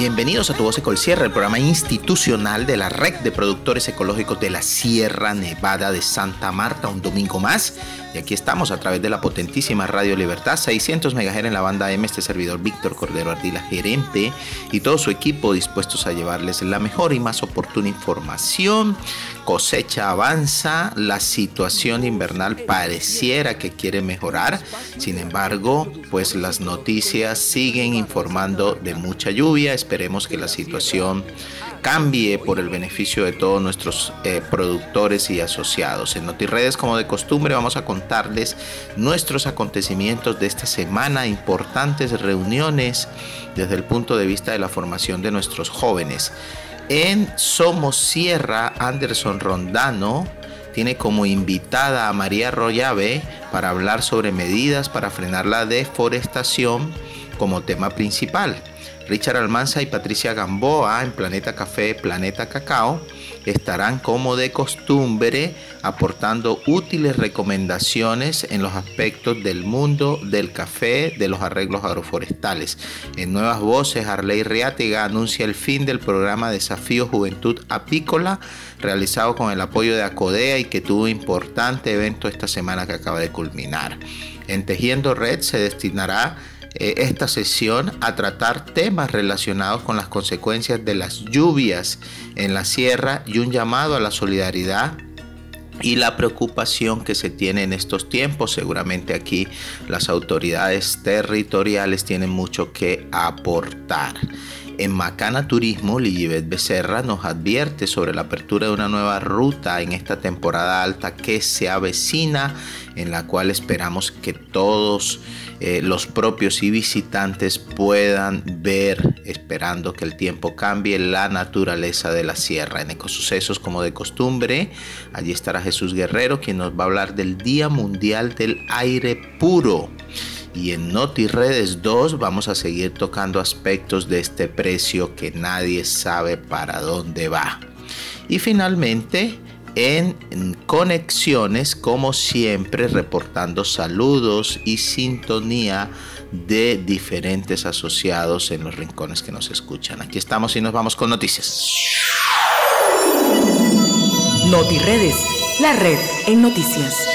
bienvenidos a Tu Voz Ecolsierra, el programa institucional de la Red de Productores Ecológicos de la Sierra Nevada de Santa Marta, un domingo más. Y aquí estamos a través de la potentísima Radio Libertad, 600 MHz en la banda M, este servidor Víctor Cordero Ardila, gerente, y todo su equipo dispuestos a llevarles la mejor y más oportuna información. Cosecha avanza, la situación invernal pareciera que quiere mejorar, sin embargo, pues las noticias siguen informando de mucha lluvia, esperemos que la situación cambie por el beneficio de todos nuestros eh, productores y asociados. En NotiRedes, como de costumbre, vamos a contarles nuestros acontecimientos de esta semana, importantes reuniones desde el punto de vista de la formación de nuestros jóvenes. En Somos Sierra, Anderson Rondano tiene como invitada a María Royave para hablar sobre medidas para frenar la deforestación como tema principal. Richard Almanza y Patricia Gamboa en Planeta Café, Planeta Cacao estarán como de costumbre aportando útiles recomendaciones en los aspectos del mundo del café, de los arreglos agroforestales. En Nuevas Voces, Arley Riátega anuncia el fin del programa Desafío Juventud Apícola, realizado con el apoyo de Acodea y que tuvo importante evento esta semana que acaba de culminar. En Tejiendo Red se destinará eh, esta sesión a tratar temas relacionados con las consecuencias de las lluvias en la sierra y un llamado a la solidaridad y la preocupación que se tiene en estos tiempos. Seguramente aquí las autoridades territoriales tienen mucho que aportar. En Macana Turismo, Lilibet Becerra nos advierte sobre la apertura de una nueva ruta en esta temporada alta que se avecina, en la cual esperamos que todos eh, los propios y visitantes puedan ver, esperando que el tiempo cambie, la naturaleza de la sierra. En Ecosucesos, como de costumbre, allí estará Jesús Guerrero, quien nos va a hablar del Día Mundial del Aire Puro. Y en NotiRedes 2 vamos a seguir tocando aspectos de este precio que nadie sabe para dónde va. Y finalmente, en conexiones, como siempre, reportando saludos y sintonía de diferentes asociados en los rincones que nos escuchan. Aquí estamos y nos vamos con noticias. NotiRedes, la red en noticias.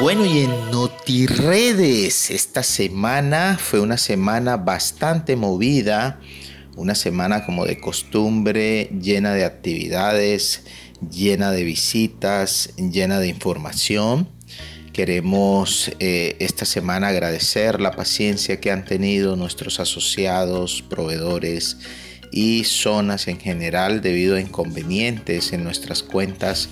Bueno, y en NotiRedes, esta semana fue una semana bastante movida, una semana como de costumbre, llena de actividades, llena de visitas, llena de información. Queremos eh, esta semana agradecer la paciencia que han tenido nuestros asociados, proveedores y zonas en general debido a inconvenientes en nuestras cuentas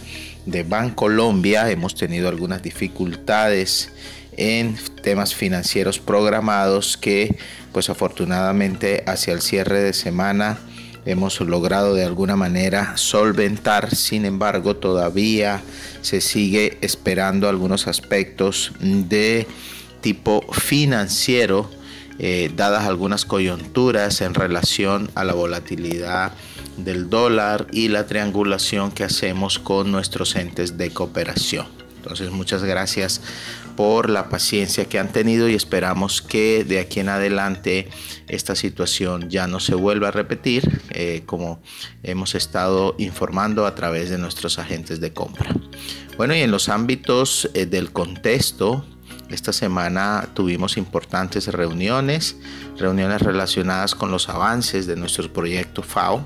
de Bancolombia. Hemos tenido algunas dificultades en temas financieros programados que pues afortunadamente hacia el cierre de semana hemos logrado de alguna manera solventar. Sin embargo, todavía se sigue esperando algunos aspectos de tipo financiero, eh, dadas algunas coyunturas en relación a la volatilidad del dólar y la triangulación que hacemos con nuestros entes de cooperación. Entonces, muchas gracias por la paciencia que han tenido y esperamos que de aquí en adelante esta situación ya no se vuelva a repetir eh, como hemos estado informando a través de nuestros agentes de compra. Bueno, y en los ámbitos eh, del contexto, esta semana tuvimos importantes reuniones, reuniones relacionadas con los avances de nuestro proyecto FAO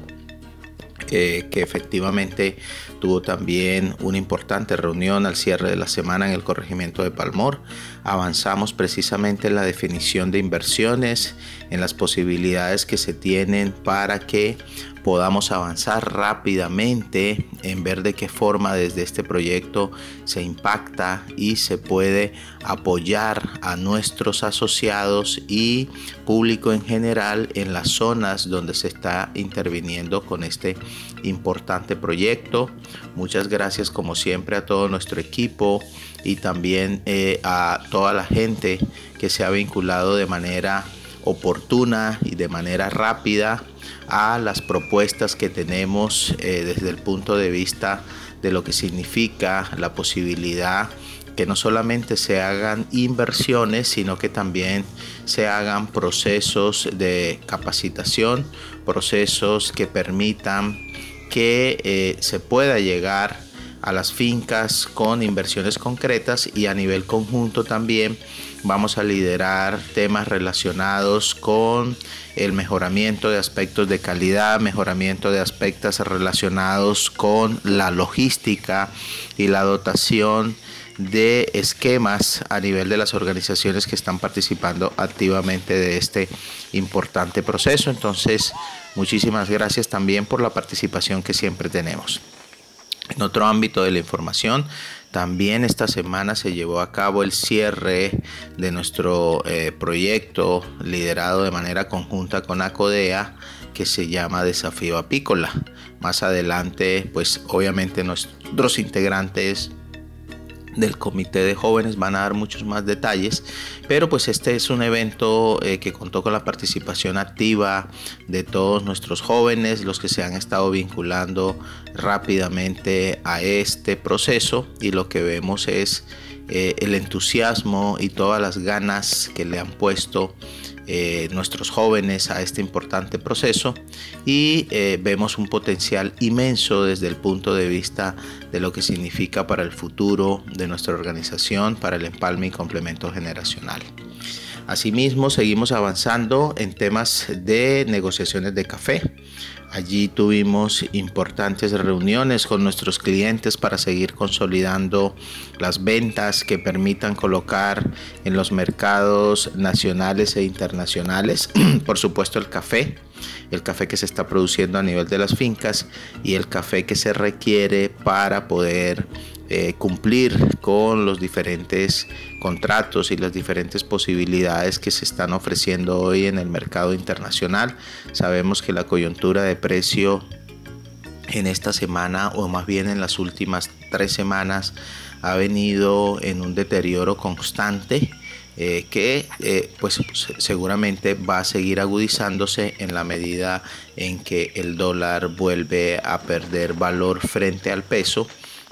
que efectivamente tuvo también una importante reunión al cierre de la semana en el corregimiento de Palmor. Avanzamos precisamente en la definición de inversiones, en las posibilidades que se tienen para que podamos avanzar rápidamente en ver de qué forma desde este proyecto se impacta y se puede apoyar a nuestros asociados y público en general en las zonas donde se está interviniendo con este importante proyecto. Muchas gracias como siempre a todo nuestro equipo y también eh, a toda la gente que se ha vinculado de manera oportuna y de manera rápida a las propuestas que tenemos eh, desde el punto de vista de lo que significa la posibilidad que no solamente se hagan inversiones, sino que también se hagan procesos de capacitación, procesos que permitan que eh, se pueda llegar a las fincas con inversiones concretas y a nivel conjunto también vamos a liderar temas relacionados con el mejoramiento de aspectos de calidad, mejoramiento de aspectos relacionados con la logística y la dotación de esquemas a nivel de las organizaciones que están participando activamente de este importante proceso. Entonces, muchísimas gracias también por la participación que siempre tenemos. En otro ámbito de la información, también esta semana se llevó a cabo el cierre de nuestro eh, proyecto liderado de manera conjunta con ACODEA que se llama Desafío Apícola. Más adelante, pues obviamente nuestros integrantes del comité de jóvenes van a dar muchos más detalles, pero pues este es un evento eh, que contó con la participación activa de todos nuestros jóvenes, los que se han estado vinculando rápidamente a este proceso y lo que vemos es eh, el entusiasmo y todas las ganas que le han puesto eh, nuestros jóvenes a este importante proceso y vemos un potencial inmenso desde el punto de vista de lo que significa para el futuro de nuestra organización, para el empalme y complemento generacional. Asimismo, seguimos avanzando en temas de negociaciones de café. Allí tuvimos importantes reuniones con nuestros clientes para seguir consolidando las ventas que permitan colocar en los mercados nacionales e internacionales, por supuesto el café, el café que se está produciendo a nivel de las fincas y el café que se requiere para poder eh, cumplir con los diferentes contratos y las diferentes posibilidades que se están ofreciendo hoy en el mercado internacional. Sabemos que la coyuntura de precio en esta semana o más bien en las últimas tres semanas ha venido en un deterioro constante eh, que eh, pues seguramente va a seguir agudizándose en la medida en que el dólar vuelve a perder valor frente al peso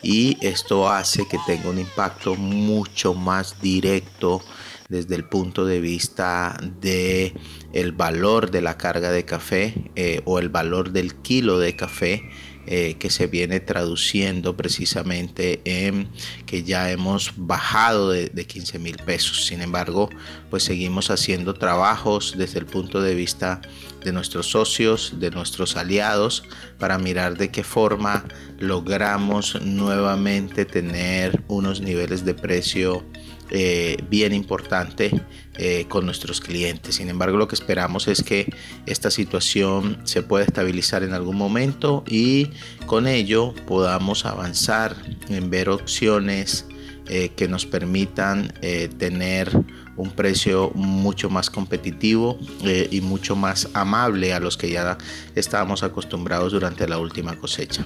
y esto hace que tenga un impacto mucho más directo desde el punto de vista de el valor de la carga de café eh, o el valor del kilo de café eh, que se viene traduciendo precisamente en que ya hemos bajado de, de 15 mil pesos. Sin embargo, pues seguimos haciendo trabajos desde el punto de vista de nuestros socios, de nuestros aliados, para mirar de qué forma logramos nuevamente tener unos niveles de precio eh, bien importante eh, con nuestros clientes. Sin embargo, lo que esperamos es que esta situación se pueda estabilizar en algún momento y con ello podamos avanzar en ver opciones eh, que nos permitan tener un precio mucho más competitivo y mucho más amable a los que ya estábamos acostumbrados durante la última cosecha.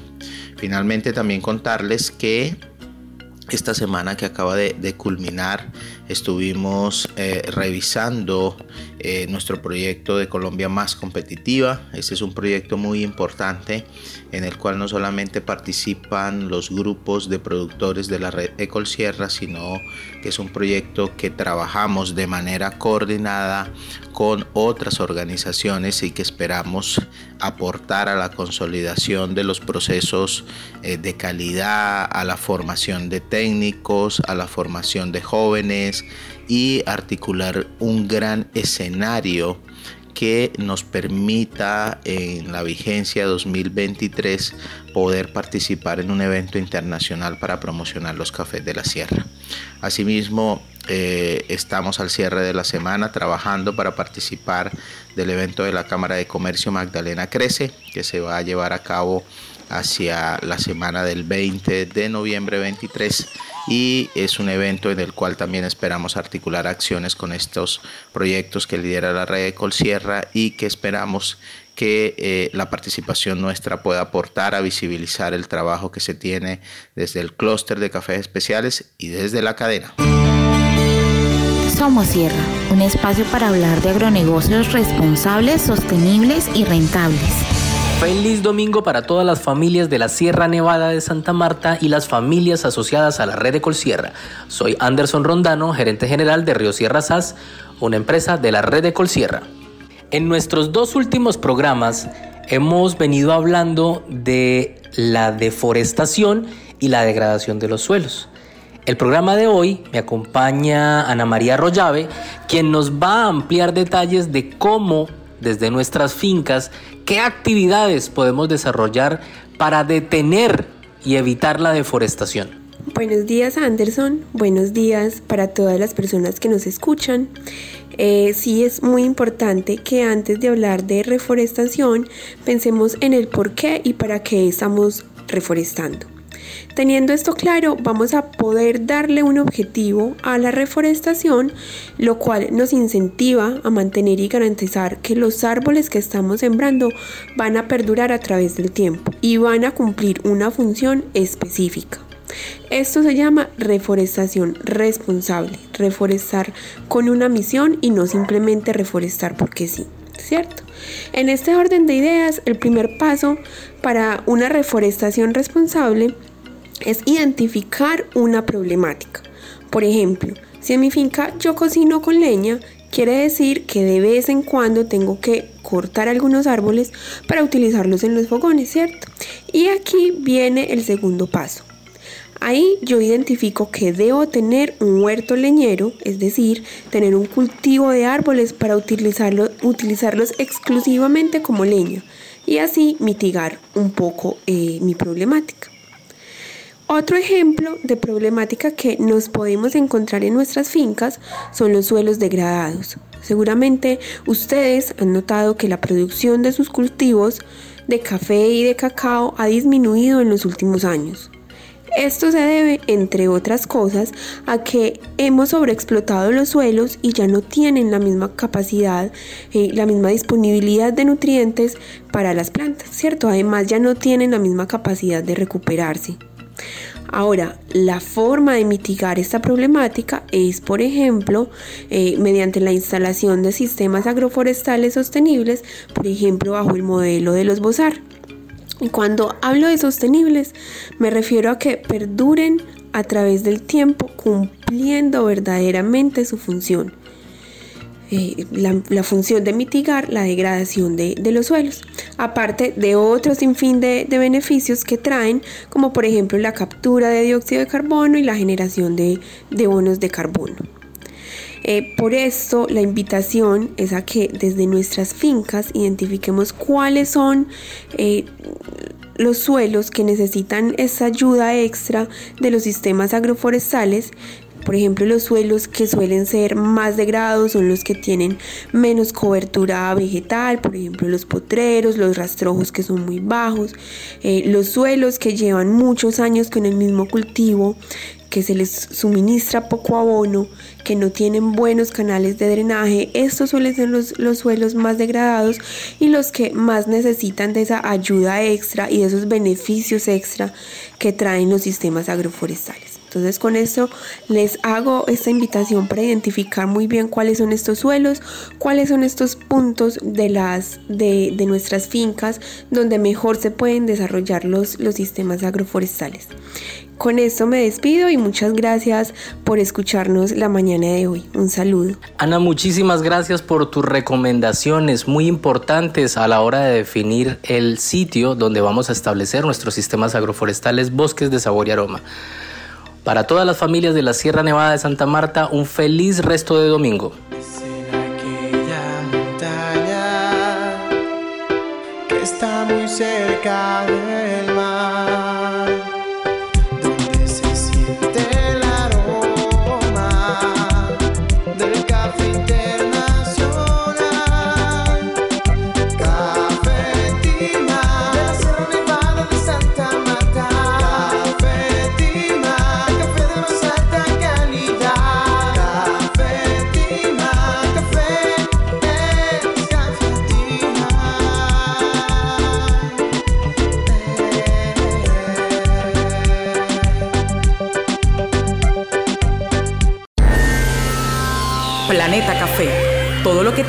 Finalmente también contarles que esta semana que acaba de, culminar estuvimos eh, revisando eh, nuestro proyecto de Colombia más competitiva. Este es un proyecto muy importante en el cual no solamente participan los grupos de productores de la red Ecol Sierra, sino que es un proyecto que trabajamos de manera coordinada con otras organizaciones y que esperamos aportar a la consolidación de los procesos eh, de calidad, a la formación de técnicos, a la formación de jóvenes y articular un gran escenario que nos permita en la vigencia 2023 poder participar en un evento internacional para promocionar los cafés de la sierra. Asimismo, eh, estamos al cierre de la semana trabajando para participar del evento de la Cámara de Comercio Magdalena Crece, que se va a llevar a cabo hacia la semana del 20 de noviembre 23 y es un evento en el cual también esperamos articular acciones con estos proyectos que lidera la red de Colsierra y que esperamos que eh, la participación nuestra pueda aportar a visibilizar el trabajo que se tiene desde el clúster de cafés especiales y desde la cadena. Somos Sierra, un espacio para hablar de agronegocios responsables, sostenibles y rentables. Feliz domingo para todas las familias de la Sierra Nevada de Santa Marta y las familias asociadas a la red de Colsierra. Soy Anderson Rondano, gerente general de Río Sierra SAS, una empresa de la red de Colsierra. En nuestros dos últimos programas hemos venido hablando de la deforestación y la degradación de los suelos. El programa de hoy me acompaña Ana María Rollave, quien nos va a ampliar detalles de cómo desde nuestras fincas qué actividades podemos desarrollar para detener y evitar la deforestación. Buenos días Anderson, buenos días para todas las personas que nos escuchan. Eh, sí es muy importante que antes de hablar de reforestación pensemos en el por qué y para qué estamos reforestando. Teniendo esto claro, vamos a poder darle un objetivo a la reforestación, lo cual nos incentiva a mantener y garantizar que los árboles que estamos sembrando van a perdurar a través del tiempo y van a cumplir una función específica. Esto se llama reforestación responsable, reforestar con una misión y no simplemente reforestar porque sí, ¿cierto? En este orden de ideas, el primer paso para una reforestación responsable es identificar una problemática. Por ejemplo, si en mi finca yo cocino con leña, quiere decir que de vez en cuando tengo que cortar algunos árboles para utilizarlos en los fogones, ¿cierto? Y aquí viene el segundo paso. Ahí yo identifico que debo tener un huerto leñero, es decir, tener un cultivo de árboles para utilizarlo, utilizarlos exclusivamente como leña y así mitigar un poco eh, mi problemática. Otro ejemplo de problemática que nos podemos encontrar en nuestras fincas son los suelos degradados. Seguramente ustedes han notado que la producción de sus cultivos de café y de cacao ha disminuido en los últimos años. Esto se debe, entre otras cosas, a que hemos sobreexplotado los suelos y ya no tienen la misma capacidad, eh, la misma disponibilidad de nutrientes para las plantas, ¿cierto? Además ya no tienen la misma capacidad de recuperarse. Ahora, la forma de mitigar esta problemática es, por ejemplo, eh, mediante la instalación de sistemas agroforestales sostenibles, por ejemplo, bajo el modelo de los BOSAR. Y cuando hablo de sostenibles, me refiero a que perduren a través del tiempo cumpliendo verdaderamente su función. Eh, la, función de mitigar la degradación de, los suelos, aparte de otros sinfín de, de, beneficios que traen, como por ejemplo la captura de dióxido de carbono y la generación de, bonos de carbono. Eh, por esto la invitación es a que desde nuestras fincas identifiquemos cuáles son eh, los suelos que necesitan esa ayuda extra de los sistemas agroforestales. Por ejemplo, los suelos que suelen ser más degradados son los que tienen menos cobertura vegetal, por ejemplo, los potreros, los rastrojos que son muy bajos, eh, los suelos que llevan muchos años con el mismo cultivo, que se les suministra poco abono, que no tienen buenos canales de drenaje, estos suelen ser los, los, suelos más degradados y los que más necesitan de esa ayuda extra y de esos beneficios extra que traen los sistemas agroforestales. Entonces con esto les hago esta invitación para identificar muy bien cuáles son estos suelos, cuáles son estos puntos de, las, de, nuestras fincas donde mejor se pueden desarrollar los, los sistemas agroforestales. Con esto me despido y muchas gracias por escucharnos la mañana de hoy. Un saludo. Ana, muchísimas gracias por tus recomendaciones muy importantes a la hora de definir el sitio donde vamos a establecer nuestros sistemas agroforestales Bosques de Sabor y Aroma. Para todas las familias de la Sierra Nevada de Santa Marta, un feliz resto de domingo. está muy cerca del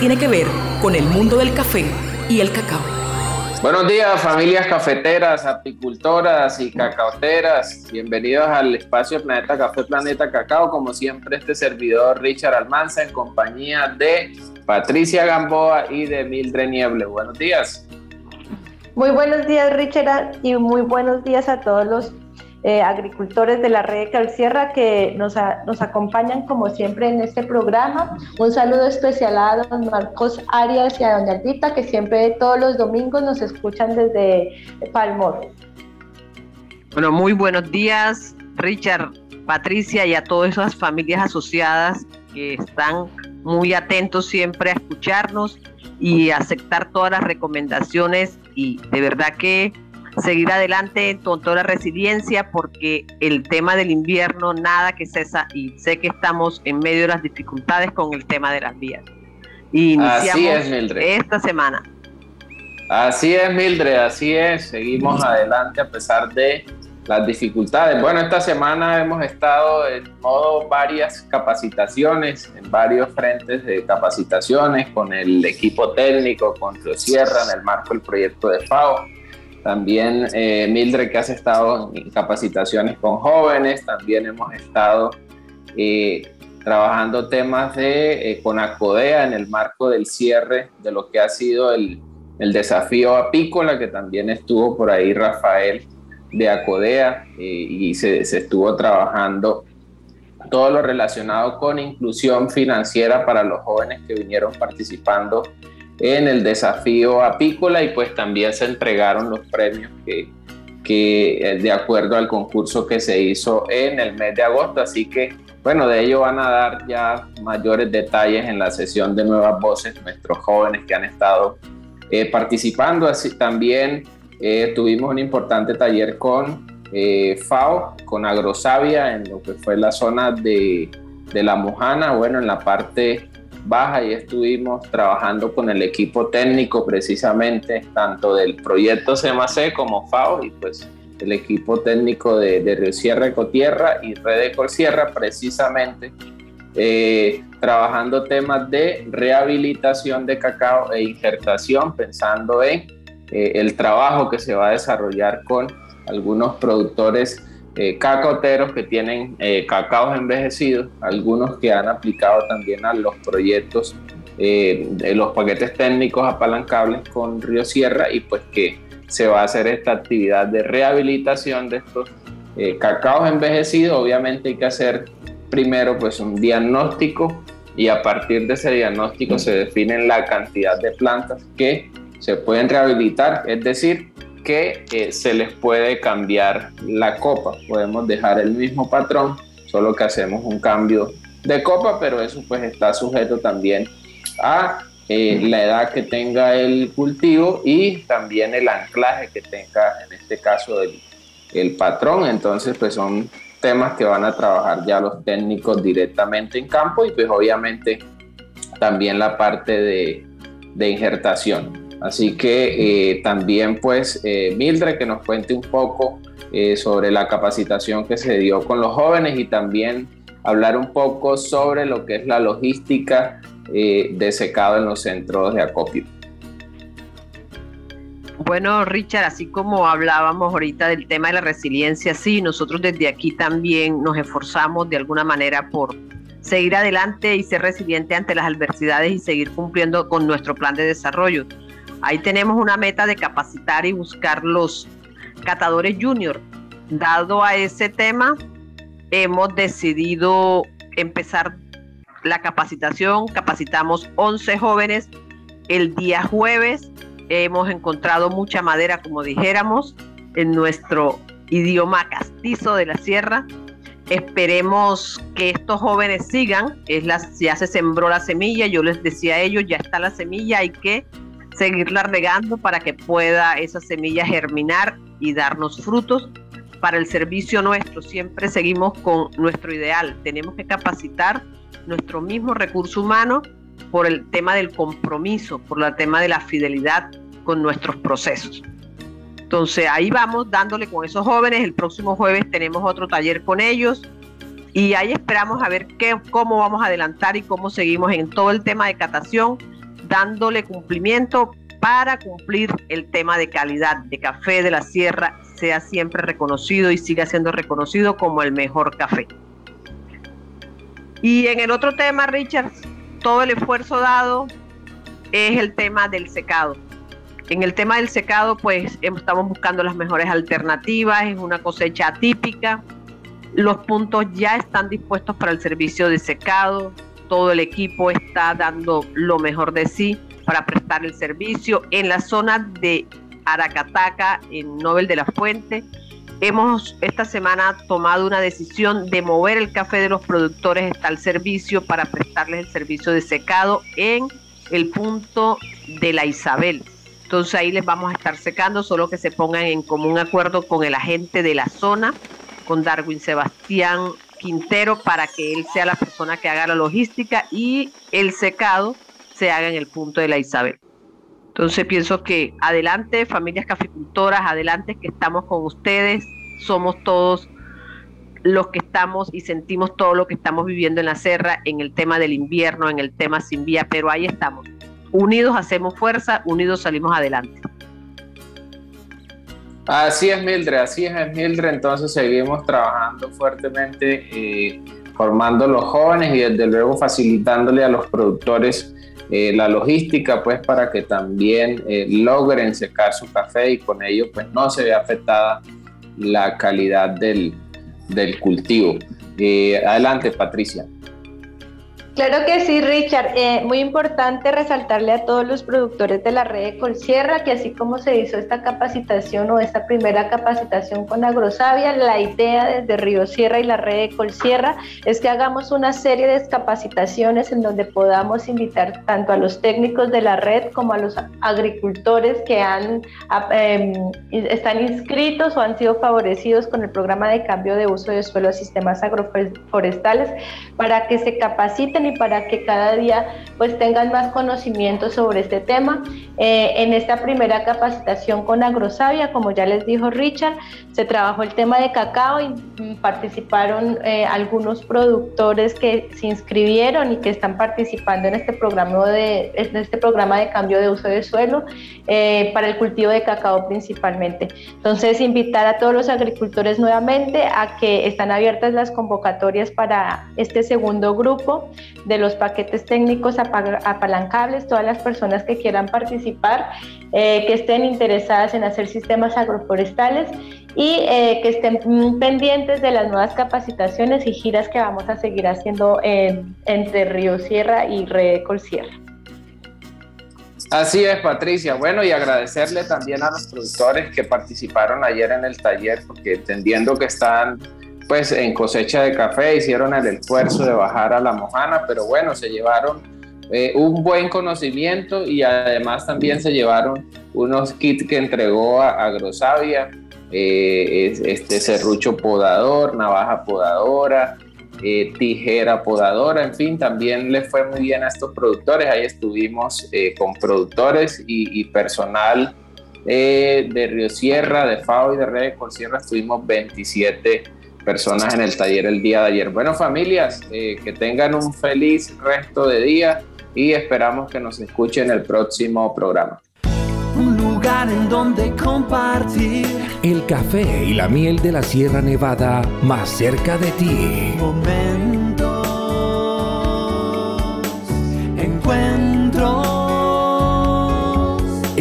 tiene que ver con el mundo del café y el cacao. Buenos días, familias cafeteras, apicultoras y cacaoteras. Bienvenidos al espacio Planeta Café, Planeta Cacao. Como siempre, este servidor Richard Almanza en compañía de Patricia Gamboa y de Mildred Nieble. Buenos días. Muy buenos días, Richard, y muy buenos días a todos los eh, agricultores de la red de Calcierra que nos, nos acompañan como siempre en este programa. Un saludo especial a don Marcos Arias y a doña Aldita que siempre todos los domingos nos escuchan desde Palmor. Bueno, muy buenos días, Richard, Patricia y a todas esas familias asociadas que están muy atentos siempre a escucharnos y aceptar todas las recomendaciones y de verdad que seguir adelante con toda la resiliencia porque el tema del invierno nada que cesa y sé que estamos en medio de las dificultades con el tema de las vías. Y iniciamos esta semana. Así es, Mildred, así es. Seguimos adelante a pesar de las dificultades. Bueno, esta semana hemos estado en modo varias capacitaciones, en varios frentes de capacitaciones con el equipo técnico, con Sierra, en el marco del proyecto de FAO también eh, Mildred que has estado en capacitaciones con jóvenes, también hemos estado eh, trabajando temas de, eh, con ACODEA en el marco del cierre de lo que ha sido el, el desafío apícola, que también estuvo por ahí Rafael de ACODEA y se, se estuvo trabajando todo lo relacionado con inclusión financiera para los jóvenes que vinieron participando en el desafío apícola y pues también se entregaron los premios que, que eh, de acuerdo al concurso que se hizo en el mes de agosto. Así que bueno, de ello van a dar ya mayores detalles en la sesión de Nuevas Voces, nuestros jóvenes que han estado eh, participando. Así también eh, tuvimos un importante taller con FAO, con Agrosavia, en lo que fue la zona de, de La Mojana, bueno, en la parte baja y estuvimos trabajando con el equipo técnico precisamente tanto del proyecto CMAC como FAO y pues el equipo técnico de, de Río Sierra Ecotierra y Red Sierra precisamente eh, trabajando temas de rehabilitación de cacao e injertación pensando en eh, el trabajo que se va a desarrollar con algunos productores eh, cacaoteros que tienen eh, cacaos envejecidos, algunos que han aplicado también a los proyectos eh, de los paquetes técnicos apalancables con Río Sierra y pues que se va a hacer esta actividad de rehabilitación de estos eh, cacaos envejecidos. Obviamente hay que hacer primero pues un diagnóstico y a partir de ese diagnóstico se define la cantidad de plantas que se pueden rehabilitar, es decir, que eh, se les puede cambiar la copa. Podemos dejar el mismo patrón, solo que hacemos un cambio de copa, pero eso pues está sujeto también a eh, la edad que tenga el cultivo y también el anclaje que tenga en este caso el, el patrón. Entonces pues son temas que van a trabajar ya los técnicos directamente en campo y pues obviamente también la parte de, de injertación. Así que eh, también pues eh, Mildred que nos cuente un poco eh, sobre la capacitación que se dio con los jóvenes y también hablar un poco sobre lo que es la logística de secado en los centros de acopio. Bueno, Richard, así como hablábamos ahorita del tema de la resiliencia, sí, nosotros desde aquí también nos esforzamos de alguna manera por seguir adelante y ser resiliente ante las adversidades y seguir cumpliendo con nuestro plan de desarrollo. Ahí tenemos una meta de capacitar y buscar los catadores junior. Dado a ese tema, hemos decidido empezar la capacitación. Capacitamos 11 jóvenes. El día jueves hemos encontrado mucha madera, como dijéramos, en nuestro idioma castizo de la sierra. Esperemos que estos jóvenes sigan. Es la, ya se sembró la semilla. Yo les decía a ellos, ya está la semilla, hay que seguirla regando para que pueda esa semilla germinar y darnos frutos para el servicio nuestro. Siempre seguimos con nuestro ideal. Tenemos que capacitar nuestro mismo recurso humano por el tema del compromiso, por el tema de la fidelidad con nuestros procesos. Entonces ahí vamos dándole con esos jóvenes. El próximo jueves tenemos otro taller con ellos y ahí esperamos a ver qué, cómo vamos a adelantar y cómo seguimos en todo el tema de catación, dándole cumplimiento para cumplir el tema de calidad de café de la sierra sea siempre reconocido y siga siendo reconocido como el mejor café. Y en el otro tema, Richard, todo el esfuerzo dado es el tema del secado. En el tema del secado, pues estamos buscando las mejores alternativas, es una cosecha atípica. Los puntos ya están dispuestos para el servicio de secado, todo el equipo está dando lo mejor de sí para prestar el servicio. En la zona de Aracataca, en Nobel de la Fuente, hemos esta semana tomado una decisión de mover el café de los productores hasta el servicio para prestarles el servicio de secado en el punto de la Isabel. Entonces ahí les vamos a estar secando, solo que se pongan en común acuerdo con el agente de la zona, con Darwin Sebastián Quintero, para que él sea la persona que haga la logística y el secado se haga en el punto de la Isabel. Entonces pienso que adelante, familias caficultoras, adelante que estamos con ustedes, somos todos los que estamos y sentimos todo lo que estamos viviendo en la serra, en el tema del invierno, en el tema sin vía, pero ahí estamos. Unidos hacemos fuerza, unidos salimos adelante. Así es, Mildred, así es, Mildred. Entonces seguimos trabajando fuertemente, eh, formando los jóvenes y desde luego facilitándole a los productores eh, la logística pues para que también eh, logren secar su café y con ello pues no se vea afectada la calidad del, del cultivo. Adelante Patricia. Claro que sí, Richard. Eh, muy importante resaltarle a todos los productores de la red de Colsierra que así como se hizo esta capacitación o esta primera capacitación con Agrosavia, la idea desde Río Sierra y la red de Colsierra es que hagamos una serie de capacitaciones en donde podamos invitar tanto a los técnicos de la red como a los agricultores que han, em, están inscritos o han sido favorecidos con el programa de cambio de uso de suelo a sistemas agroforestales para que se capaciten y para que cada día pues tengan más conocimiento sobre este tema. Eh, en esta primera capacitación con Agrosavia, como ya les dijo Richard, se trabajó el tema de cacao y mm, participaron eh, algunos productores que se inscribieron y que están participando en este programa de, en este programa de cambio de uso de suelo eh, para el cultivo de cacao principalmente. Entonces, invitar a todos los agricultores nuevamente a que están abiertas las convocatorias para este segundo grupo de los paquetes técnicos apalancables, todas las personas que quieran participar, eh, que estén interesadas en hacer sistemas agroforestales y eh, que estén pendientes de las nuevas capacitaciones y giras que vamos a seguir haciendo entre Río Sierra y Recol Sierra. Así es, Patricia. Bueno, y agradecerle también a los productores que participaron ayer en el taller, porque entendiendo que están pues en cosecha de café hicieron el esfuerzo de bajar a la mojana, pero bueno, se llevaron eh, un buen conocimiento y además también se llevaron unos kits que entregó a Agrosavia, eh, este serrucho podador, navaja podadora, eh, tijera podadora, en fin, también le fue muy bien a estos productores. Ahí estuvimos con productores y, personal de Río Sierra, de FAO y de Red de Sierra, estuvimos 27 personas en el taller el día de ayer. Bueno, familias, eh, que tengan un feliz resto de día y esperamos que nos escuchen en el próximo programa. Un lugar en donde compartir el café y la miel de la Sierra Nevada más cerca de ti.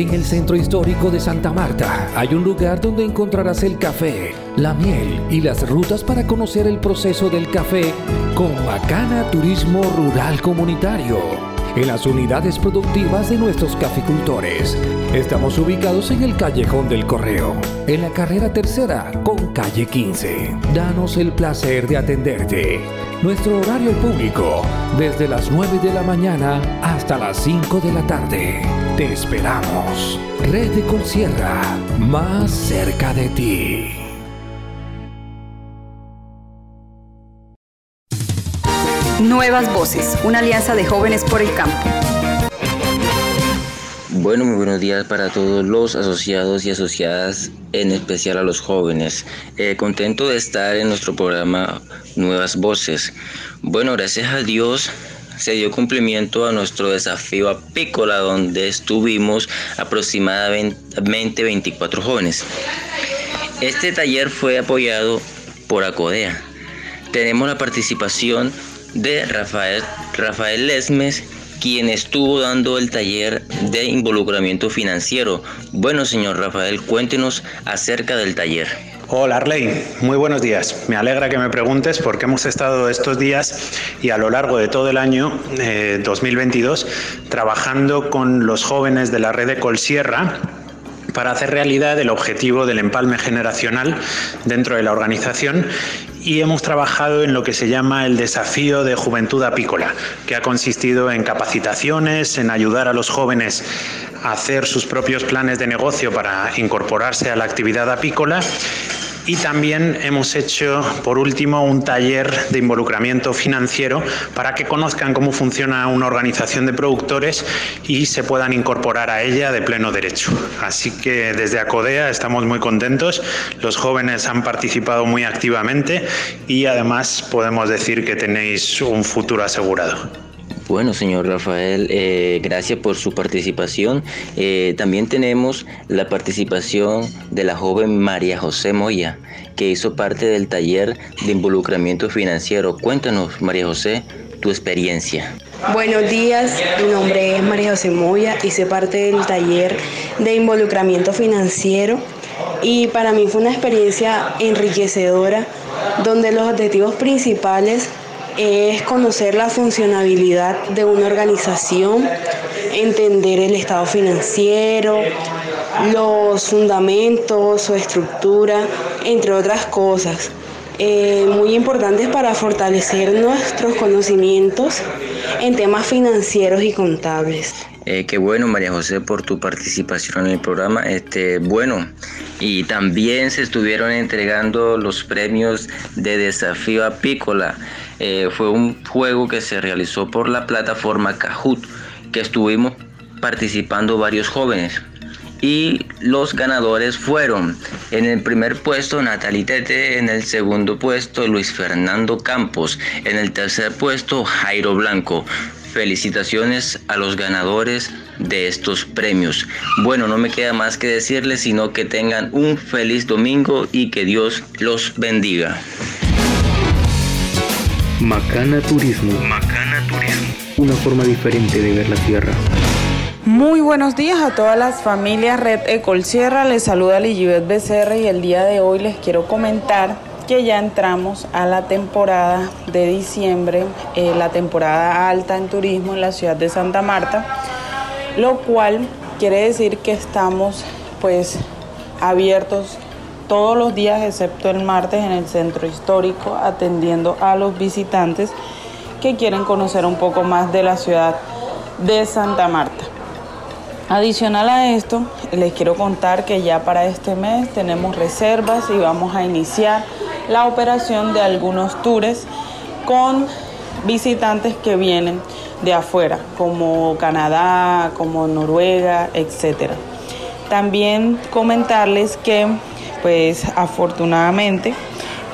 En el centro histórico de Santa Marta hay un lugar donde encontrarás el café la miel y las rutas para conocer el proceso del café con Macana Turismo Rural Comunitario en las unidades productivas de nuestros caficultores. Estamos ubicados en el Callejón del Correo, en la carrera tercera con calle 15. Danos el placer de atenderte. Nuestro horario público, desde las 9 de la mañana hasta las 5 de la tarde. Te esperamos. Red de Colsierra, más cerca de ti. Nuevas Voces, una alianza de jóvenes por el campo. Bueno, muy buenos días para todos los asociados y asociadas, en especial a los jóvenes. Eh, contento de estar en nuestro programa Nuevas Voces. Bueno, gracias a Dios se dio cumplimiento a nuestro desafío apícola donde estuvimos aproximadamente 24 jóvenes. Este taller fue apoyado por Acodea. Tenemos la participación de Rafael, Rafael Lesmes, quien estuvo dando el taller de involucramiento financiero. Bueno, señor Rafael, cuéntenos acerca del taller. Hola Arley, muy buenos días. Me alegra que me preguntes porque hemos estado estos días y a lo largo de todo el año 2022 eh, trabajando con los jóvenes de la red de Colsierra para hacer realidad el objetivo del empalme generacional dentro de la organización y hemos trabajado en lo que se llama el desafío de juventud apícola, que ha consistido en capacitaciones, en ayudar a los jóvenes a hacer sus propios planes de negocio para incorporarse a la actividad apícola y también hemos hecho, por último, un taller de involucramiento financiero para que conozcan cómo funciona una organización de productores y se puedan incorporar a ella de pleno derecho. Así que desde Acodea estamos muy contentos, los jóvenes han participado muy activamente y además podemos decir que tenéis un futuro asegurado. Bueno, señor Rafael, eh, gracias por su participación. Eh, también tenemos la participación de la joven María José Moya, que hizo parte del taller de involucramiento financiero. Cuéntanos, María José, tu experiencia. Buenos días, mi nombre es María José Moya, hice parte del taller de involucramiento financiero y para mí fue una experiencia enriquecedora donde los objetivos principales es conocer la funcionabilidad de una organización, entender el estado financiero, los fundamentos, su estructura, entre otras cosas. Eh, muy importantes para fortalecer nuestros conocimientos en temas financieros y contables. Eh, qué bueno, María José, por tu participación en el programa. Este, bueno, y también se estuvieron entregando los premios de desafío apícola. Eh, fue un juego que se realizó por la plataforma Kahoot, que estuvimos participando varios jóvenes. Y los ganadores fueron en el primer puesto Natalie Tete, en el segundo puesto Luis Fernando Campos, en el tercer puesto Jairo Blanco. Felicitaciones a los ganadores de estos premios. Bueno, no me queda más que decirles, sino que tengan un feliz domingo y que Dios los bendiga. Macana Turismo. Macana Turismo. Una forma diferente de ver la tierra. Muy buenos días a todas las familias Red Ecol Sierra. Les saluda Ligibet Becerra y el día de hoy les quiero comentar que ya entramos a la temporada de diciembre, eh, la temporada alta en turismo en la ciudad de Santa Marta, lo cual quiere decir que estamos pues abiertos todos los días excepto el martes en el centro histórico atendiendo a los visitantes que quieren conocer un poco más de la ciudad de Santa Marta. Adicional a esto, les quiero contar que ya para este mes tenemos reservas y vamos a iniciar la operación de algunos tours con visitantes que vienen de afuera, como Canadá, como Noruega, etc. También comentarles que, pues afortunadamente,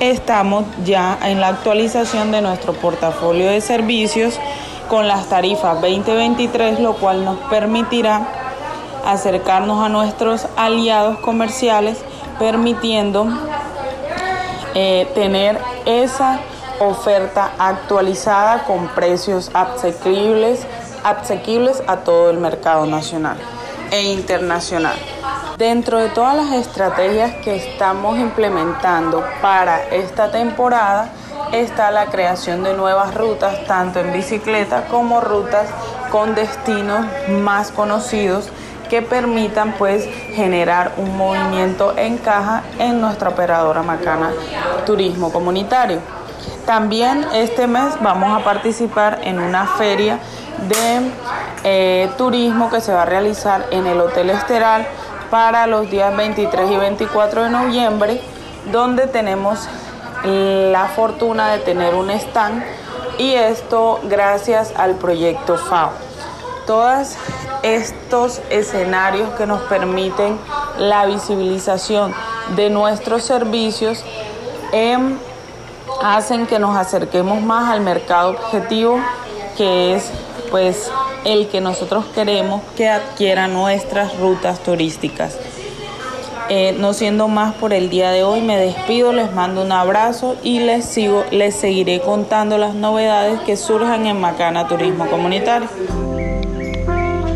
estamos ya en la actualización de nuestro portafolio de servicios con las tarifas 2023, lo cual nos permitirá acercarnos a nuestros aliados comerciales, permitiendo eh, tener esa oferta actualizada con precios asequibles, asequibles a todo el mercado nacional e internacional. Dentro de todas las estrategias que estamos implementando para esta temporada está la creación de nuevas rutas, tanto en bicicleta como rutas con destinos más conocidos que permitan pues generar un movimiento en caja en nuestra operadora Macana Turismo Comunitario. También este mes vamos a participar en una feria de eh, turismo que se va a realizar en el Hotel Esteral para los días 23 y 24 de noviembre, donde tenemos la fortuna de tener un stand y esto gracias al proyecto FAO. todos estos escenarios que nos permiten la visibilización de nuestros servicios em, hacen que nos acerquemos más al mercado objetivo que es pues el que nosotros queremos que adquiera nuestras rutas turísticas. Eh, no siendo más por el día de hoy, me despido, les mando un abrazo y les sigo, les seguiré contando las novedades que surjan en Macana Turismo Comunitario.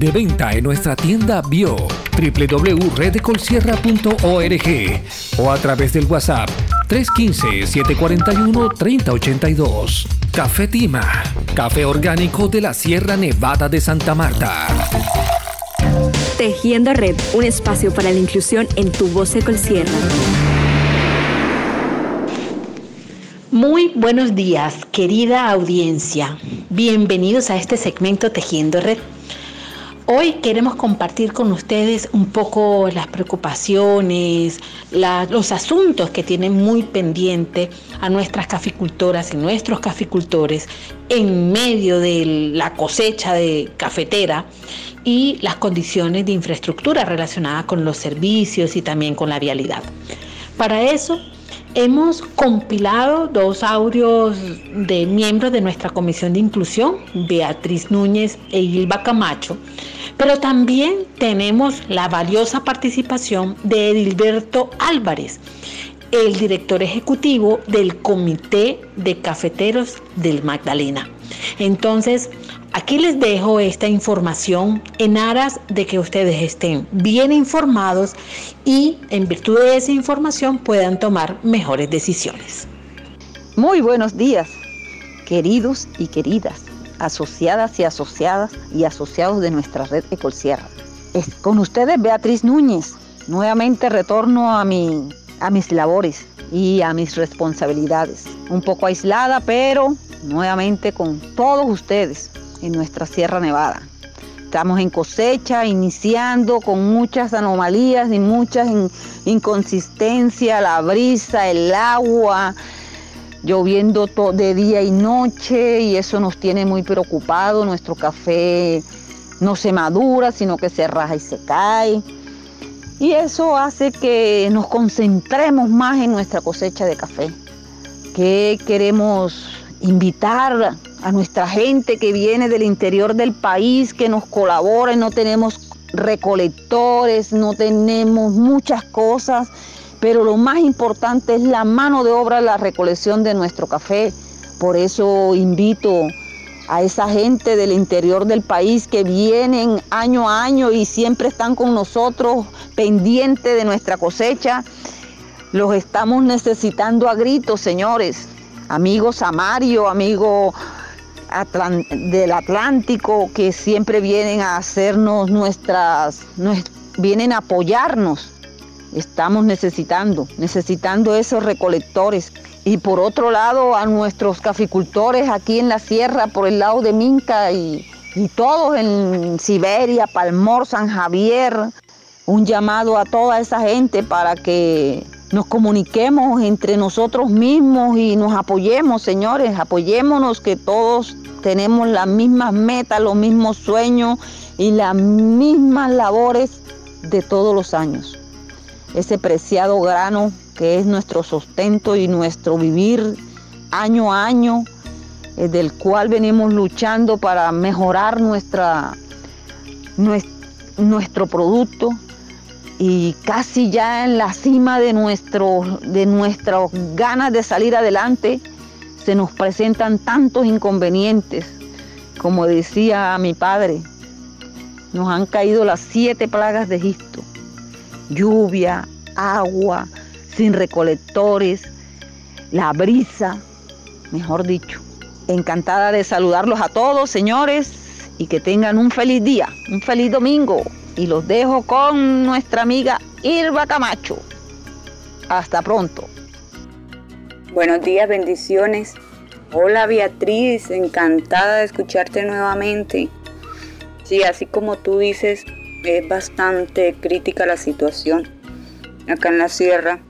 De venta en nuestra tienda bio www.redecolsierra.org o a través del WhatsApp 315-741-3082. Café Tima, café orgánico de la Sierra Nevada de Santa Marta. Tejiendo Red, un espacio para la inclusión en tu voz de Sierra. Muy buenos días, querida audiencia. Bienvenidos a este segmento Tejiendo Red. Hoy queremos compartir con ustedes un poco las preocupaciones, los asuntos que tienen muy pendiente a nuestras caficultoras y nuestros caficultores en medio de la cosecha de cafetera y las condiciones de infraestructura relacionadas con los servicios y también con la vialidad. Para eso hemos compilado dos audios de miembros de nuestra comisión de inclusión, Beatriz Núñez e Ilva Camacho, pero también tenemos la valiosa participación de Edilberto Álvarez, el director ejecutivo del Comité de Cafeteros del Magdalena. Entonces, Aquí les dejo esta información en aras de que ustedes estén bien informados y en virtud de esa información puedan tomar mejores decisiones. Muy buenos días, queridos y queridas, asociadas y asociadas y asociados de nuestra red Ecolsierra. Es con ustedes Beatriz Núñez. Nuevamente retorno a, mi, a mis labores y a mis responsabilidades. Un poco aislada, pero nuevamente con todos ustedes en nuestra Sierra Nevada. Estamos en cosecha, iniciando con muchas anomalías y muchas inconsistencias, la brisa, el agua, lloviendo de día y noche y eso nos tiene muy preocupados. Nuestro café no se madura, sino que se raja y se cae. Y eso hace que nos concentremos más en nuestra cosecha de café. ¿Qué queremos invitar a nuestra gente que viene del interior del país, que nos colabora, no tenemos recolectores, no tenemos muchas cosas, pero lo más importante es la mano de obra, la recolección de nuestro café. Por eso invito a esa gente del interior del país que vienen año a año y siempre están con nosotros pendientes de nuestra cosecha. Los estamos necesitando a gritos, señores. Amigos Amario, amigo del Atlántico que siempre vienen a hacernos nuestras, vienen a apoyarnos. Estamos necesitando, necesitando esos recolectores. Y por otro lado, a nuestros caficultores aquí en la sierra, por el lado de Minca y, y todos en Siberia, Palmor, San Javier, un llamado a toda esa gente para que nos comuniquemos entre nosotros mismos y nos apoyemos, señores, apoyémonos que todos tenemos las mismas metas, los mismos sueños y las mismas labores de todos los años. Ese preciado grano que es nuestro sustento y nuestro vivir año a año, eh, del cual venimos luchando para mejorar nuestra, nuestro producto y casi ya en la cima de, nuestro, de nuestras ganas de salir adelante, se nos presentan tantos inconvenientes. Como decía mi padre, nos han caído las siete plagas de Egipto. Lluvia, agua, sin recolectores, la brisa, mejor dicho. Encantada de saludarlos a todos, señores, y que tengan un feliz día, un feliz domingo. Y los dejo con nuestra amiga Irba Camacho. Hasta pronto. Buenos días, bendiciones. Hola Beatriz, encantada de escucharte nuevamente. Sí, así como tú dices, es bastante crítica la situación acá en la sierra.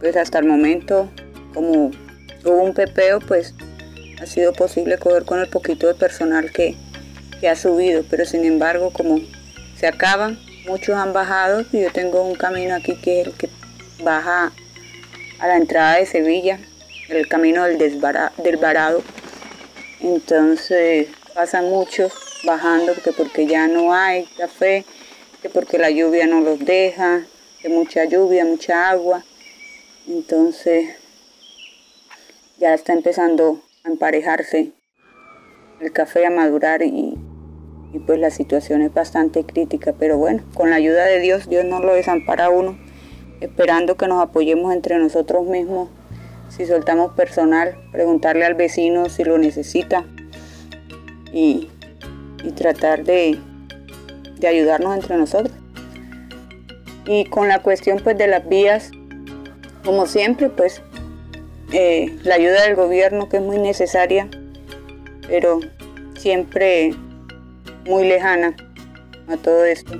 Pues hasta el momento, como hubo un pepeo, pues ha sido posible coger con el poquito de personal que, que ha subido, pero sin embargo, como se acaban, muchos han bajado y yo tengo un camino aquí que es el que baja a la entrada de Sevilla, el camino del, del Varado. Entonces pasan muchos bajando que porque ya no hay café, que porque la lluvia no los deja, que mucha lluvia, mucha agua. Entonces ya está empezando a emparejarse el café a madurar y, pues la situación es bastante crítica, pero bueno, con la ayuda de Dios, Dios no lo desampara a uno, esperando que nos apoyemos entre nosotros mismos, si soltamos personal, preguntarle al vecino si lo necesita y, y tratar de, de ayudarnos entre nosotros. Y con la cuestión pues de las vías, como siempre, pues eh, la ayuda del gobierno que es muy necesaria, pero siempre muy lejana a todo esto.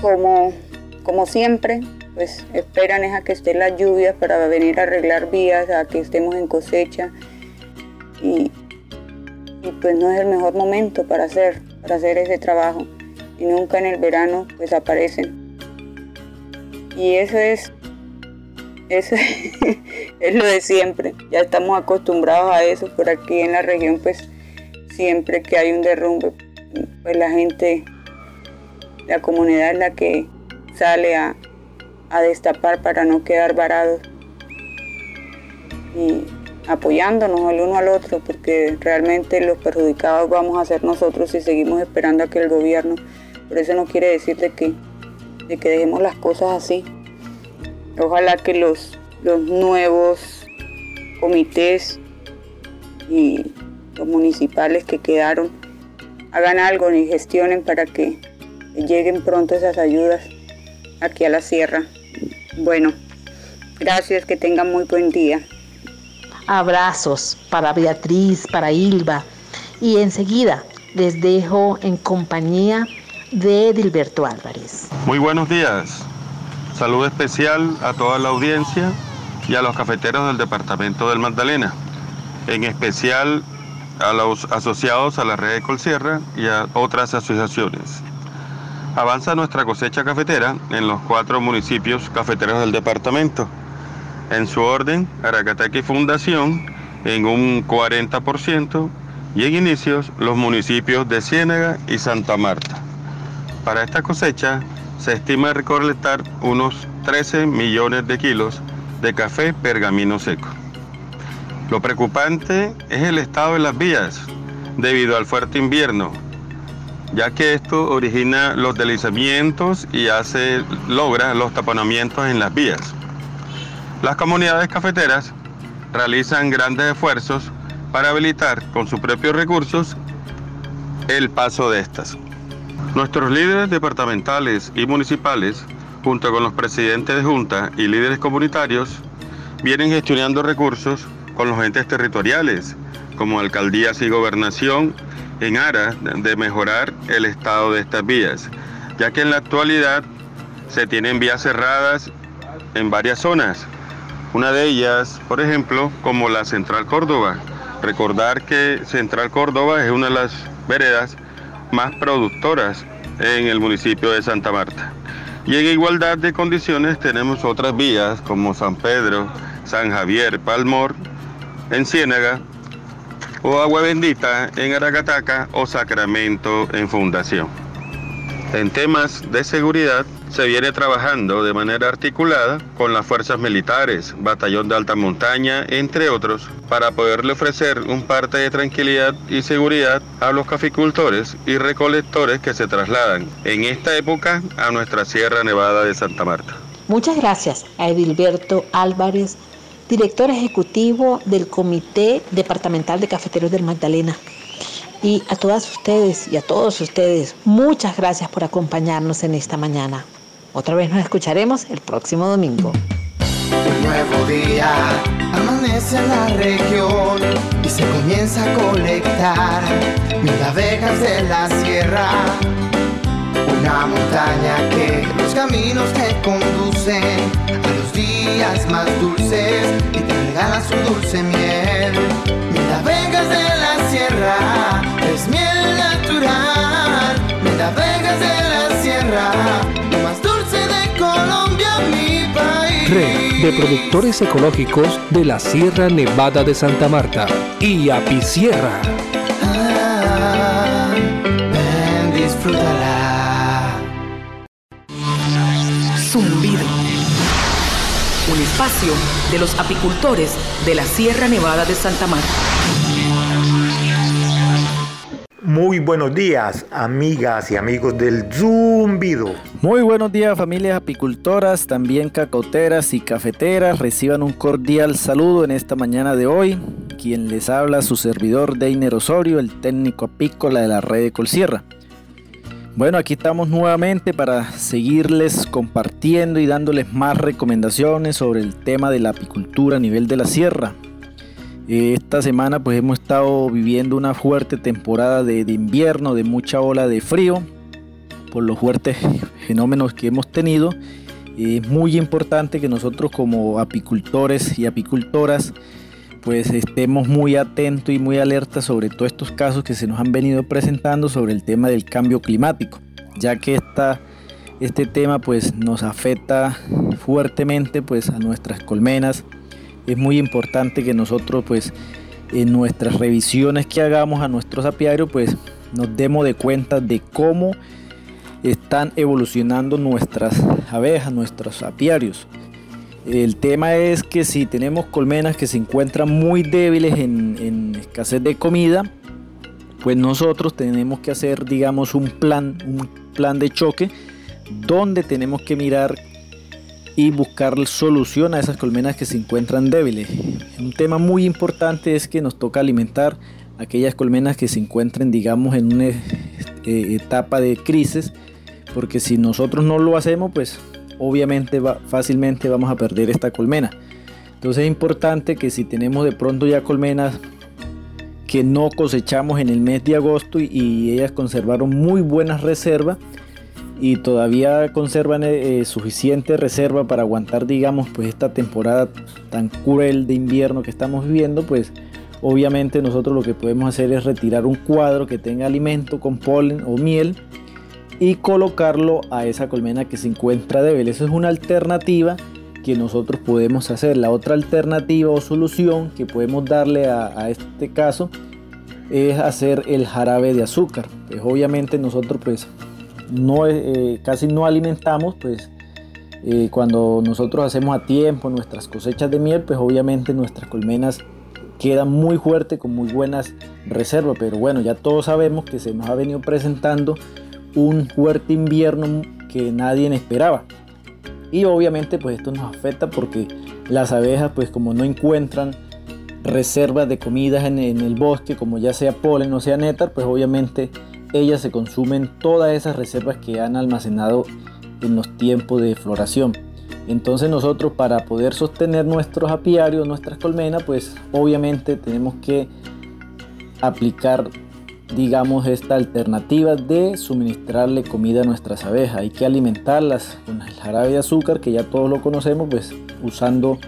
Como, como siempre, pues esperan es a que esté la lluvia para venir a arreglar vías, a que estemos en cosecha. Y, y pues no es el mejor momento para hacer, para hacer ese trabajo. Y nunca en el verano pues aparecen. Y eso es, eso es lo de siempre. Ya estamos acostumbrados a eso. Por aquí en la región pues siempre que hay un derrumbe, pues la gente, la comunidad es la que sale a, a destapar para no quedar varados. Apoyándonos el uno al otro, porque realmente los perjudicados vamos a ser nosotros si seguimos esperando a que el gobierno, por eso no quiere decir de que, de que dejemos las cosas así. Ojalá que los, los nuevos comités y los municipales que quedaron hagan algo y gestionen para que lleguen pronto esas ayudas aquí a la sierra. Bueno, gracias, que tengan muy buen día. Abrazos para Beatriz, para Ilva. Y enseguida les dejo en compañía de Dilberto Álvarez. Muy buenos días. Saludo especial a toda la audiencia y a los cafeteros del departamento del Magdalena. En especial a los asociados a la red de Colsierra y a otras asociaciones. Avanza nuestra cosecha cafetera en los cuatro municipios cafeteros del departamento en su orden, Aracataca Fundación en un 40% y en inicios los municipios de Ciénaga y Santa Marta. Para esta cosecha se estima recolectar unos 13 millones de kilos de café pergamino seco. Lo preocupante es el estado de las vías debido al fuerte invierno, ya que esto origina los deslizamientos y hace, logra los taponamientos en las vías. Las comunidades cafeteras realizan grandes esfuerzos para habilitar con sus propios recursos el paso de estas. Nuestros líderes departamentales y municipales, junto con los presidentes de junta y líderes comunitarios, vienen gestionando recursos con los entes territoriales, como alcaldías y gobernación, en aras de mejorar el estado de estas vías, ya que en la actualidad se tienen vías cerradas en varias zonas, una de ellas, por ejemplo, como la Central Córdoba. Recordar que Central Córdoba es una de las veredas más productoras en el municipio de Santa Marta. Y en igualdad de condiciones tenemos otras vías como San Pedro, San Javier, Palmor, en Ciénaga, o Agua Bendita en Aragataca o Sacramento en Fundación. En temas de seguridad, se viene trabajando de manera articulada con las fuerzas militares, batallón de alta montaña, entre otros, para poderle ofrecer un parte de tranquilidad y seguridad a los caficultores y recolectores que se trasladan en esta época a nuestra Sierra Nevada de Santa Marta. Muchas gracias a Edilberto Álvarez, director ejecutivo del Comité Departamental de Cafeteros del Magdalena. Y a todas ustedes y a todos ustedes, muchas gracias por acompañarnos en esta mañana. Otra vez nos escucharemos el próximo domingo. Un nuevo día amanece en la región y se comienza a colectar mil abejas de la sierra. Una montaña que los caminos que conducen a los días más dulces y te regala su dulce miel. Mil abejas de la sierra es miel natural. Mil abejas de la sierra, lo más dulce Red de Productores Ecológicos de la Sierra Nevada de Santa Marta y Apicierra. Disfrútala. Zumbido. Un espacio de los apicultores de la Sierra Nevada de Santa Marta. Muy buenos días, amigas y amigos del Zumbido. Muy buenos días familias apicultoras, también cacoteras y cafeteras. Reciban un cordial saludo en esta mañana de hoy. Quien les habla su servidor Deiner Osorio, el técnico apícola de la red de Colsierra. Bueno, aquí estamos nuevamente para seguirles compartiendo y dándoles más recomendaciones sobre el tema de la apicultura a nivel de la sierra. Esta semana pues hemos estado viviendo una fuerte temporada de, invierno, de mucha ola de frío, por los fuertes fenómenos que hemos tenido. Es muy importante que nosotros como apicultores y apicultoras pues estemos muy atentos y muy alertas sobre todos estos casos que se nos han venido presentando sobre el tema del cambio climático, ya que esta, este tema pues nos afecta fuertemente pues a nuestras colmenas. Es muy importante que nosotros pues en nuestras revisiones que hagamos a nuestros apiarios pues nos demos de cuenta de cómo están evolucionando nuestras abejas, nuestros apiarios. El tema es que si tenemos colmenas que se encuentran muy débiles en, escasez de comida, pues nosotros tenemos que hacer, digamos, un plan, un plan de choque donde tenemos que mirar y buscar solución a esas colmenas que se encuentran débiles. Un tema muy importante es que nos toca alimentar aquellas colmenas que se encuentren, digamos, en una eh, etapa de crisis, porque si nosotros no lo hacemos, pues obviamente fácilmente vamos a perder esta colmena. Entonces es importante que si tenemos de pronto ya colmenas que no cosechamos en el mes de agosto y ellas conservaron muy buenas reservas y todavía conservan eh, suficiente reserva para aguantar digamos pues esta temporada tan cruel de invierno que estamos viviendo pues obviamente nosotros lo que podemos hacer es retirar un cuadro que tenga alimento con polen o miel y colocarlo a esa colmena que se encuentra débil. Eso es una alternativa que nosotros podemos hacer. La otra alternativa o solución que podemos darle a, a este caso es hacer el jarabe de azúcar. Pues obviamente nosotros pues no, eh, casi no alimentamos pues eh, cuando nosotros hacemos a tiempo nuestras cosechas de miel pues obviamente nuestras colmenas quedan muy fuertes con muy buenas reservas pero bueno ya todos sabemos que se nos ha venido presentando un fuerte invierno que nadie esperaba. Y obviamente pues esto nos afecta porque las abejas pues como no encuentran reservas de comidas en, en, el bosque, como ya sea polen o sea néctar, pues obviamente ellas se consumen todas esas reservas que han almacenado en los tiempos de floración. Entonces nosotros para poder sostener nuestros apiarios, nuestras colmenas, pues obviamente tenemos que aplicar digamos, esta alternativa de suministrarle comida a nuestras abejas. Hay que alimentarlas con el jarabe de azúcar, que ya todos lo conocemos, pues usando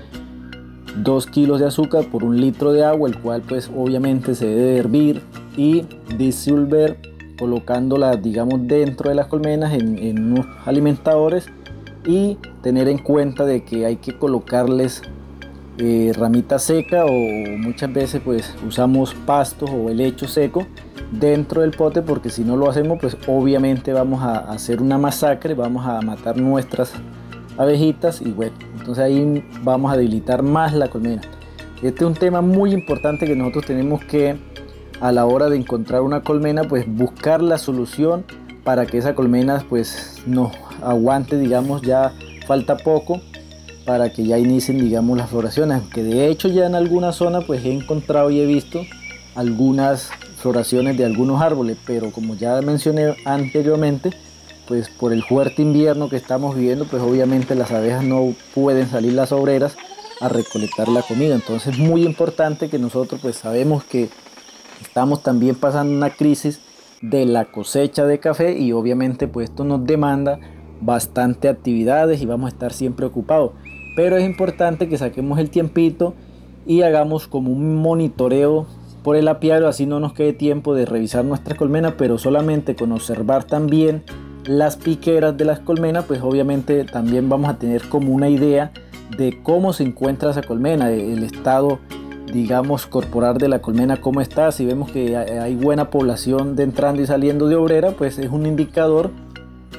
2 kilos de azúcar por un litro de agua, el cual pues obviamente se debe hervir y disolver colocándola digamos dentro de las colmenas en, en unos alimentadores y tener en cuenta de que hay que colocarles eh, ramita seca o muchas veces pues usamos pastos o helecho seco dentro del pote porque si no lo hacemos pues obviamente vamos a hacer una masacre, vamos a matar nuestras abejitas y bueno, entonces ahí vamos a debilitar más la colmena. Este es un tema muy importante que nosotros tenemos que a la hora de encontrar una colmena pues buscar la solución para que esa colmena pues nos aguante digamos ya falta poco para que ya inicien digamos las floraciones que de hecho ya en alguna zona pues he encontrado y he visto algunas floraciones de algunos árboles, pero como ya mencioné anteriormente, pues por el fuerte invierno que estamos viviendo, pues obviamente las abejas no pueden salir las obreras a recolectar la comida. Entonces es muy importante que nosotros pues sabemos que estamos también pasando una crisis de la cosecha de café y obviamente pues esto nos demanda bastante actividades y vamos a estar siempre ocupados. Pero es importante que saquemos el tiempito y hagamos como un monitoreo por el apiario, así no nos quede tiempo de revisar nuestras colmenas, pero solamente con observar también las piqueras de las colmenas, pues obviamente también vamos a tener como una idea de cómo se encuentra esa colmena, el estado digamos corporal de la colmena cómo está, si vemos que hay buena población de entrando y saliendo de obrera, pues es un indicador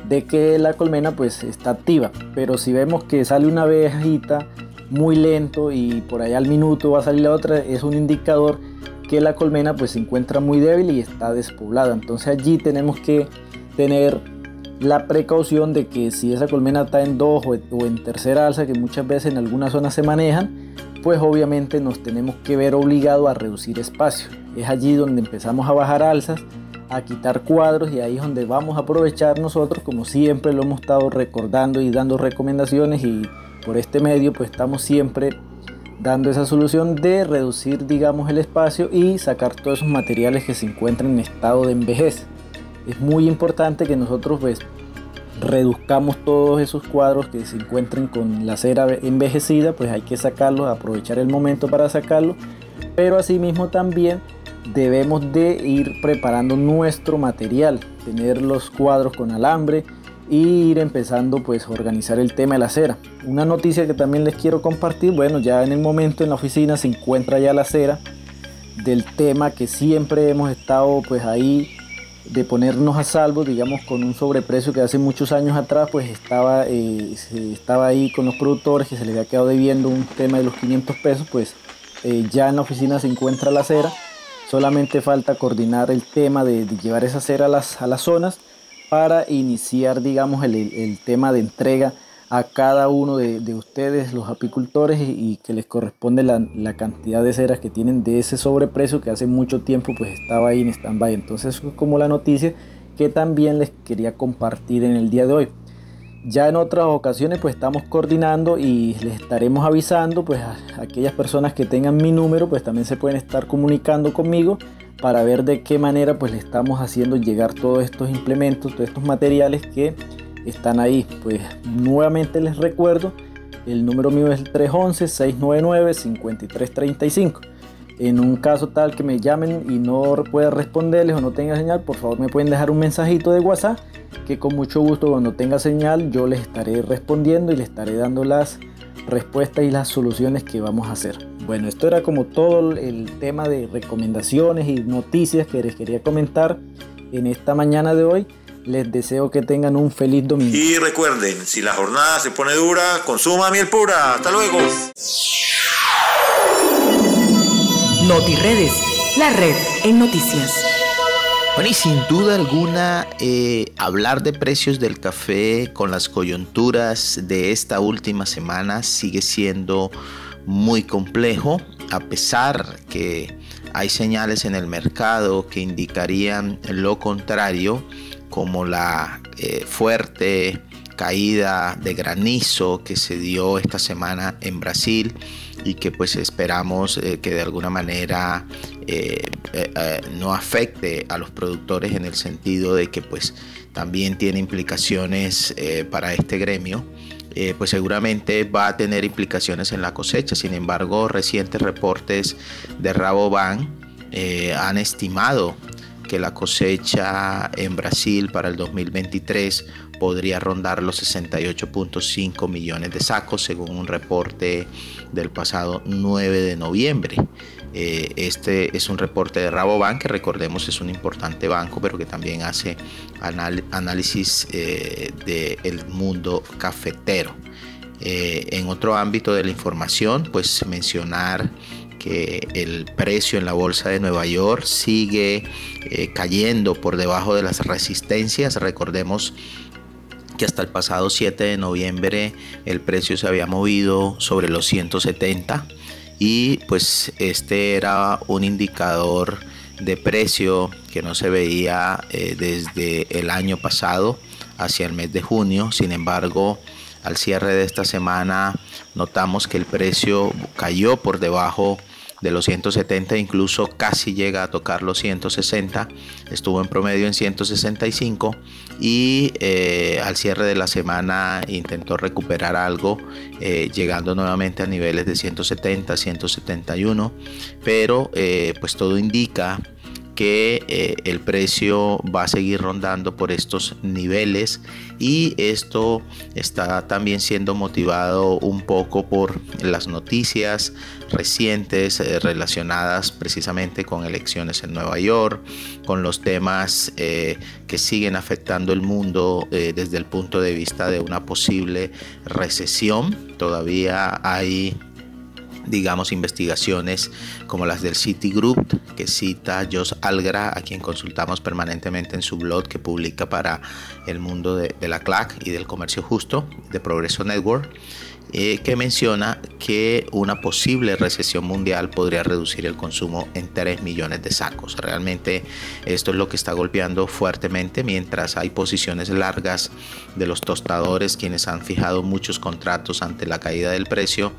de que la colmena pues está activa, pero si vemos que sale una abejita muy lento y por ahí al minuto va a salir la otra, es un indicador que la colmena pues se encuentra muy débil y está despoblada, entonces allí tenemos que tener la precaución de que si esa colmena está en dos o en tercera alza, que muchas veces en algunas zonas se manejan, pues obviamente nos tenemos que ver obligados a reducir espacio. Es allí donde empezamos a bajar alzas, a quitar cuadros y ahí es donde vamos a aprovechar nosotros, como siempre lo hemos estado recordando y dando recomendaciones y por este medio pues estamos siempre dando esa solución de reducir digamos el espacio y sacar todos esos materiales que se encuentran en estado de envejez es muy importante que nosotros pues reduzcamos todos esos cuadros que se encuentren con la cera envejecida, pues hay que sacarlos, aprovechar el momento para sacarlo, pero asimismo también debemos de ir preparando nuestro material, tener los cuadros con alambre y ir empezando pues a organizar el tema de la cera. Una noticia que también les quiero compartir, bueno, ya en el momento en la oficina se encuentra ya la cera del tema que siempre hemos estado pues ahí de ponernos a salvo, digamos, con un sobreprecio que hace muchos años atrás, pues estaba, eh, estaba ahí con los productores que se les había quedado debiendo un tema de los 500 pesos, pues eh, ya en la oficina se encuentra la cera, solamente falta coordinar el tema de, llevar esa cera a las, a las zonas para iniciar, digamos, el, el tema de entrega a cada uno de, ustedes, los apicultores, y, que les corresponde la, cantidad de ceras que tienen de ese sobreprecio que hace mucho tiempo pues estaba ahí en stand-by. Entonces es como la noticia que también les quería compartir en el día de hoy. Ya en otras ocasiones pues estamos coordinando y les estaremos avisando pues a aquellas personas que tengan mi número pues también se pueden estar comunicando conmigo para ver de qué manera pues le estamos haciendo llegar todos estos implementos, todos estos materiales que están ahí. Pues nuevamente les recuerdo, el número mío es el 311-699-5335. En un caso tal que me llamen y no pueda responderles o no tenga señal, por favor me pueden dejar un mensajito de WhatsApp que con mucho gusto cuando tenga señal yo les estaré respondiendo y les estaré dando las respuestas y las soluciones que vamos a hacer. Bueno, esto era como todo el tema de recomendaciones y noticias que les quería comentar en esta mañana de hoy. Les deseo que tengan un feliz domingo. Y recuerden, si la jornada se pone dura, consuma miel pura. Hasta luego. NotiRedes, la red en noticias. Bueno, y sin duda alguna, eh, hablar de precios del café con las coyunturas de esta última semana sigue siendo muy complejo, a pesar que hay señales en el mercado que indicarían lo contrario como la eh, fuerte caída de granizo que se dio esta semana en Brasil y que pues esperamos eh, que de alguna manera eh, no afecte a los productores en el sentido de que pues también tiene implicaciones para este gremio. pues seguramente va a tener implicaciones en la cosecha. Sin embargo, recientes reportes de Rabobank han estimado que la cosecha en Brasil para el 2023 podría rondar los 68.5 millones de sacos según un reporte del pasado 9 de noviembre. Eh, este es un reporte de Rabobank, que recordemos es un importante banco, pero que también hace análisis eh, del mundo cafetero. Eh, en otro ámbito de la información, pues mencionar que el precio en la bolsa de Nueva York sigue eh, cayendo por debajo de las resistencias. Recordemos que hasta el pasado 7 de noviembre el precio se había movido sobre los 170 y pues este era un indicador de precio que no se veía eh, desde el año pasado hacia el mes de junio. Sin embargo, al cierre de esta semana notamos que el precio cayó por debajo de los 170, incluso casi llega a tocar los 160, estuvo en promedio en 165 y eh, al cierre de la semana intentó recuperar algo, eh, llegando nuevamente a niveles de 170, 171, pero eh, pues todo indica que eh, el precio va a seguir rondando por estos niveles y esto está también siendo motivado un poco por las noticias recientes eh, relacionadas precisamente con elecciones en Nueva York, con los temas eh, que siguen afectando el mundo desde el punto de vista de una posible recesión. Todavía hay digamos, investigaciones como las del Citigroup, que cita Jos Algra, a quien consultamos permanentemente en su blog que publica para el mundo de, la CLAC y del comercio justo, de Progreso Network. Eh, que menciona que una posible recesión mundial podría reducir el consumo en 3 millones de sacos. Realmente esto es lo que está golpeando fuertemente mientras hay posiciones largas de los tostadores quienes han fijado muchos contratos ante la caída del precio.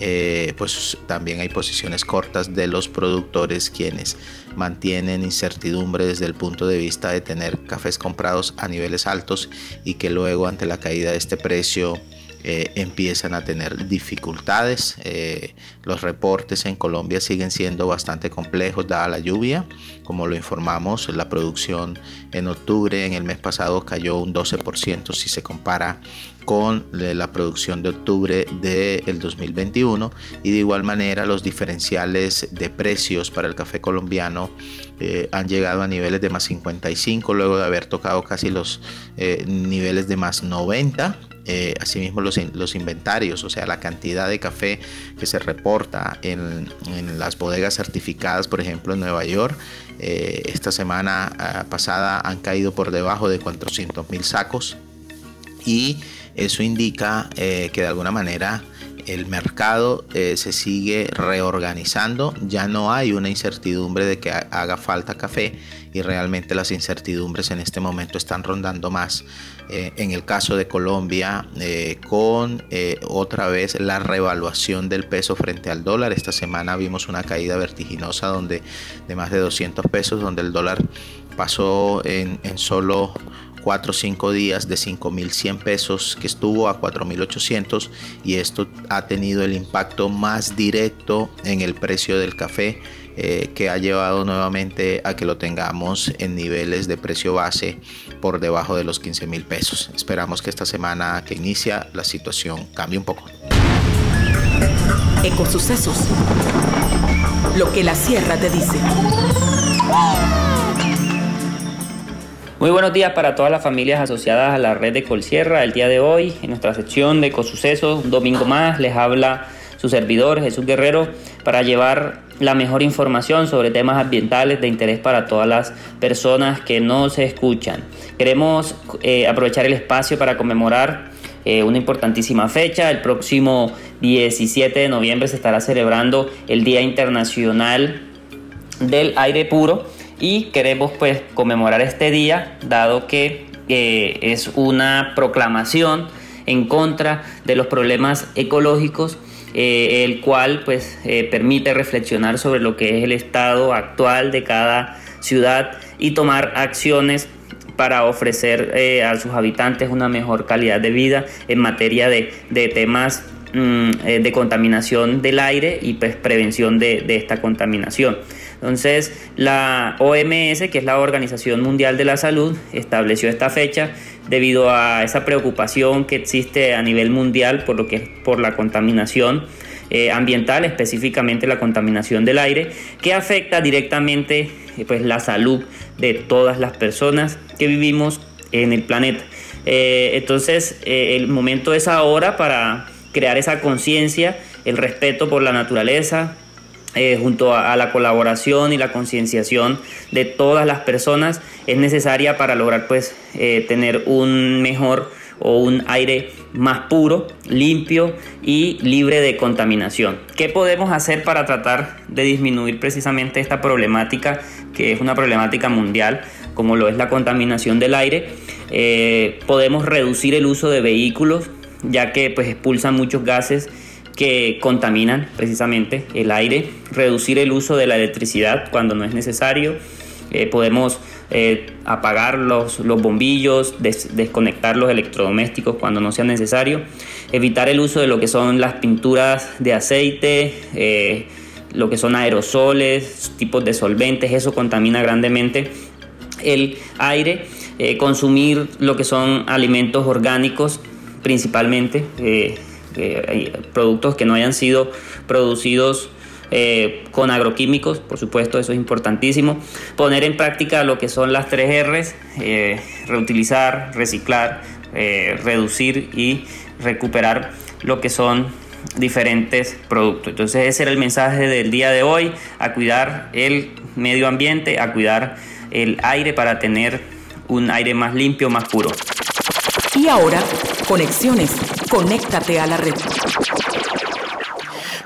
Eh, pues también hay posiciones cortas de los productores quienes mantienen incertidumbre desde el punto de vista de tener cafés comprados a niveles altos y que luego ante la caída de este precio eh, empiezan a tener dificultades. Eh, los reportes en Colombia siguen siendo bastante complejos dada la lluvia. Como lo informamos, la producción en octubre, en el mes pasado, cayó un 12% si se compara con la producción de octubre del 2021 y de igual manera los diferenciales de precios para el café colombiano eh, han llegado a niveles de más 55 luego de haber tocado casi los niveles de más 90 eh, asimismo los, los, inventarios, o sea, la cantidad de café que se reporta en, las bodegas certificadas, por ejemplo, en Nueva York. Eh, esta semana ah, pasada han caído por debajo de 400 mil sacos y eso indica eh, que de alguna manera el mercado se sigue reorganizando, ya no hay una incertidumbre de que haga falta café y realmente las incertidumbres en este momento están rondando más eh, en el caso de Colombia, eh, con eh, otra vez la revaluación del peso frente al dólar. Esta semana vimos una caída vertiginosa donde, de más de 200 pesos, donde el dólar pasó en, en solo 4 o 5 días de 5.100 pesos que estuvo a 4.800 y esto ha tenido el impacto más directo en el precio del café eh, que ha llevado nuevamente a que lo tengamos en niveles de precio base por debajo de los 15 mil pesos. Esperamos que esta semana que inicia la situación cambie un poco. Ecosucesos. Lo que la sierra te dice. Muy buenos días para todas las familias asociadas a la red de Colsierra. El día de hoy, en nuestra sección de Ecosucesos, un domingo más, les habla su servidor Jesús Guerrero para llevar la mejor información sobre temas ambientales de interés para todas las personas que no se escuchan. Queremos eh, aprovechar el espacio para conmemorar eh, una importantísima fecha. El próximo 17 de noviembre se estará celebrando el Día Internacional del Aire Puro y queremos pues conmemorar este día dado que eh, es una proclamación en contra de los problemas ecológicos eh, el cual pues eh, permite reflexionar sobre lo que es el estado actual de cada ciudad y tomar acciones para ofrecer eh, a sus habitantes una mejor calidad de vida en materia de, temas mm, de contaminación del aire y pues, prevención de, de esta contaminación. Entonces, la OMS, que es la Organización Mundial de la Salud, estableció esta fecha debido a esa preocupación que existe a nivel mundial por lo que es por la contaminación eh, ambiental, específicamente la contaminación del aire, que afecta directamente eh, pues, la salud de todas las personas que vivimos en el planeta. Eh, entonces, el momento es ahora para crear esa conciencia, el respeto por la naturaleza, eh, junto a, la colaboración y la concienciación de todas las personas es necesaria para lograr pues eh, tener un mejor o un aire más puro, limpio y libre de contaminación. ¿Qué podemos hacer para tratar de disminuir precisamente esta problemática que es una problemática mundial, como lo es la contaminación del aire, eh, podemos reducir el uso de vehículos, ya que pues expulsan muchos gases que contaminan precisamente el aire, reducir el uso de la electricidad cuando no es necesario, eh, podemos eh, apagar los, los bombillos, desconectar los electrodomésticos cuando no sea necesario, evitar el uso de lo que son las pinturas de aceite, eh, lo que son aerosoles, tipos de solventes, eso contamina grandemente el aire, consumir lo que son alimentos orgánicos principalmente, productos que no hayan sido producidos eh, con agroquímicos, por supuesto, eso es importantísimo. Poner en práctica lo que son las tres R's, eh, reutilizar, reciclar, eh, reducir y recuperar lo que son diferentes productos. Entonces ese era el mensaje del día de hoy, a cuidar el medio ambiente, a cuidar el aire para tener un aire más limpio, más puro. Y ahora, conexiones. Conéctate a la red.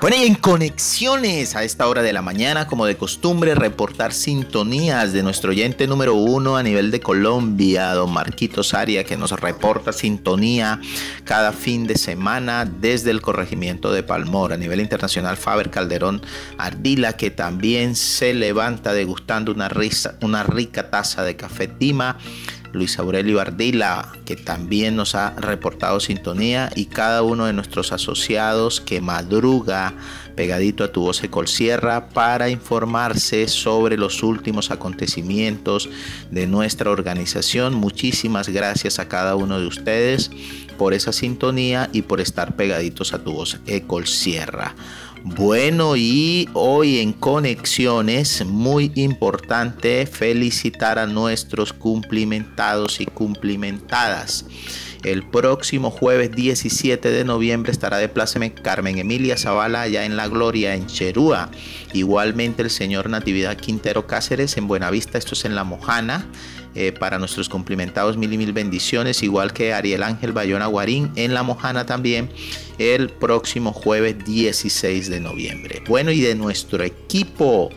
Bueno, y en conexiones a esta hora de la mañana, como de costumbre, reportar sintonías de nuestro oyente número uno a nivel de Colombia, don Marquitos Aria, que nos reporta sintonía cada fin de semana desde el corregimiento de Palmor. A nivel internacional, Faber Calderón Ardila, que también se levanta degustando una, risa, una rica taza de café Tima Luis Aurelio Ardila, que también nos ha reportado sintonía, y cada uno de nuestros asociados que madruga pegadito a tu voz Colsierra para informarse sobre los últimos acontecimientos de nuestra organización. Muchísimas gracias a cada uno de ustedes por esa sintonía y por estar pegaditos a tu voz Ecol Sierra. Bueno, y hoy en Conexiones, muy importante felicitar a nuestros cumplimentados y cumplimentadas. El próximo jueves 17 de noviembre estará de pláceme Carmen Emilia Zavala allá en La Gloria, en Cherúa. Igualmente el señor Natividad Quintero Cáceres en Buenavista, esto es en La Mojana. Eh, para nuestros cumplimentados mil y mil bendiciones, igual que Ariel Ángel Bayona Guarín en La Mojana también el próximo jueves 16 de noviembre. Bueno, y de nuestro equipo.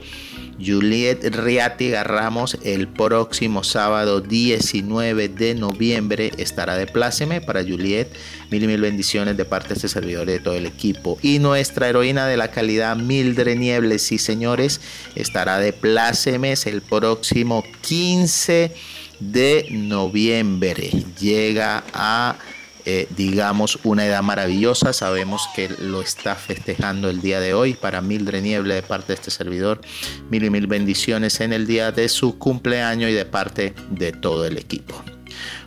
Juliet Riati Ramos el próximo sábado 19 de noviembre estará de pláceme para Juliet. Mil y mil bendiciones de parte de este servidor y de todo el equipo. Y nuestra heroína de la calidad Mildred Niebles, sí señores, estará de plácemes el próximo 15 de noviembre. Llega a eh, digamos, una edad maravillosa. Sabemos que lo está festejando el día de hoy. Para Mildred Nieble, de parte de este servidor, mil y mil bendiciones en el día de su cumpleaños y de parte de todo el equipo.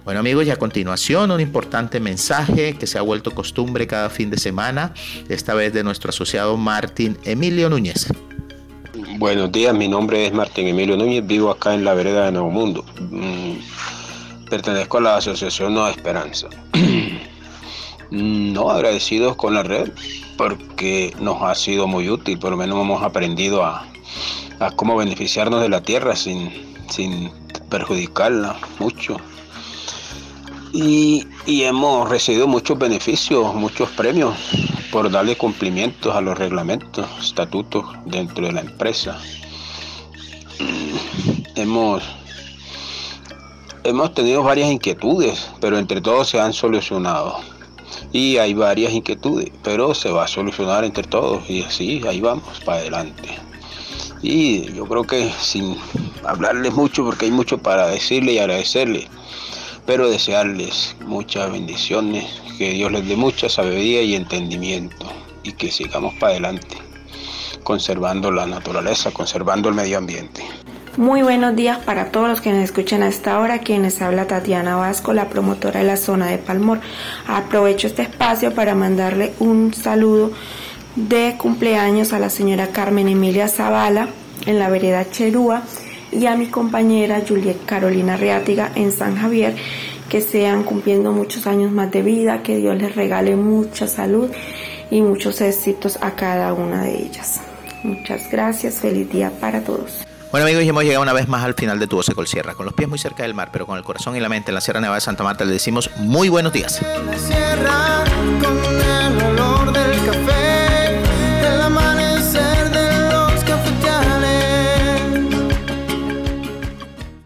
Bueno amigos, y a continuación un importante mensaje que se ha vuelto costumbre cada fin de semana, esta vez de nuestro asociado Martín Emilio Núñez. Buenos días, mi nombre es Martín Emilio Núñez, vivo acá en la vereda de Nuevo Mundo. Mm, pertenezco a la Asociación Nueva Esperanza. no agradecidos con la red porque nos ha sido muy útil, por lo menos hemos aprendido a, cómo beneficiarnos de la tierra sin, sin perjudicarla mucho. Y, y, hemos recibido muchos beneficios, muchos premios por darle cumplimientos a los reglamentos, estatutos dentro de la empresa. Hemos Hemos tenido varias inquietudes, pero entre todos se han solucionado. Y hay varias inquietudes, pero se va a solucionar entre todos y así, ahí vamos, para adelante. Y yo creo que sin hablarles mucho, porque hay mucho para decirle y agradecerle, pero desearles muchas bendiciones, que Dios les dé mucha sabiduría y entendimiento y que sigamos para adelante, conservando la naturaleza, conservando el medio ambiente. Muy buenos días para todos los que nos escuchan a esta hora, quienes habla Tatiana Vasco, la promotora de la zona de Palmor. Aprovecho este espacio para mandarle un saludo de cumpleaños a la señora Carmen Emilia Zavala en la vereda Cherúa y a mi compañera Juliet Carolina Reátiga en San Javier, que sean cumpliendo muchos años más de vida, que Dios les regale mucha salud y muchos éxitos a cada una de ellas. Muchas gracias, feliz día para todos. Bueno amigos, y hemos llegado una vez más al final de Tu Voz Sierra, con los pies muy cerca del mar, pero con el corazón y la mente en la Sierra Nevada de Santa Marta, le decimos muy buenos días.